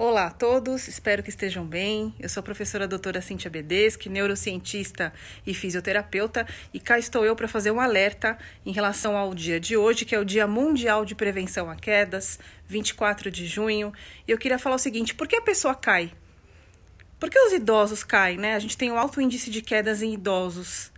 Olá a todos, espero que estejam bem. Eu sou a professora doutora Cintia Bedeschi, neurocientista e fisioterapeuta, e cá estou eu para fazer um alerta em relação ao dia de hoje, que é o Dia Mundial de Prevenção a Quedas, 24 de junho. E eu queria falar o seguinte: por que a pessoa cai? Por que os idosos caem, né? A gente tem um alto índice de quedas em idosos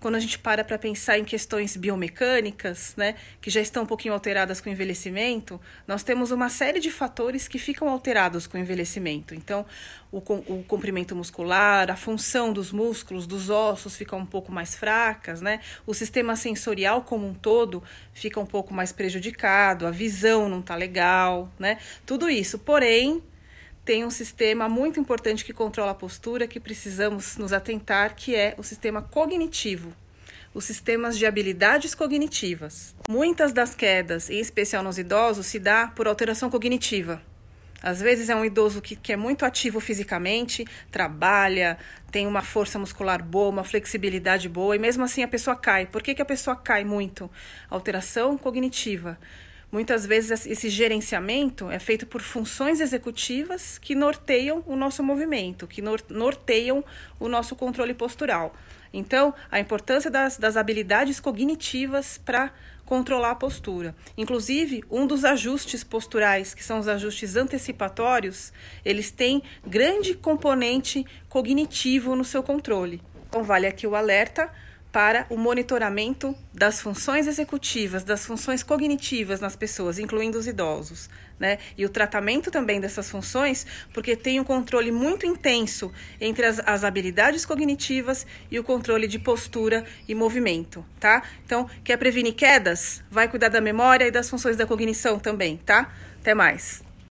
quando a gente para para pensar em questões biomecânicas, né, que já estão um pouquinho alteradas com o envelhecimento, nós temos uma série de fatores que ficam alterados com o envelhecimento. Então, o, o comprimento muscular, a função dos músculos, dos ossos fica um pouco mais fracas, né? O sistema sensorial como um todo fica um pouco mais prejudicado, a visão não está legal, né? Tudo isso. Porém, tem um sistema muito importante que controla a postura que precisamos nos atentar, que é o sistema cognitivo, os sistemas de habilidades cognitivas. Muitas das quedas, em especial nos idosos, se dá por alteração cognitiva. Às vezes é um idoso que, que é muito ativo fisicamente, trabalha, tem uma força muscular boa, uma flexibilidade boa, e mesmo assim a pessoa cai. Por que, que a pessoa cai muito? Alteração cognitiva. Muitas vezes esse gerenciamento é feito por funções executivas que norteiam o nosso movimento, que norteiam o nosso controle postural. Então, a importância das, das habilidades cognitivas para controlar a postura. Inclusive, um dos ajustes posturais, que são os ajustes antecipatórios, eles têm grande componente cognitivo no seu controle. Então, vale aqui o alerta para o monitoramento das funções executivas, das funções cognitivas nas pessoas, incluindo os idosos, né? E o tratamento também dessas funções, porque tem um controle muito intenso entre as, as habilidades cognitivas e o controle de postura e movimento, tá? Então, quer prevenir quedas? Vai cuidar da memória e das funções da cognição também, tá? Até mais.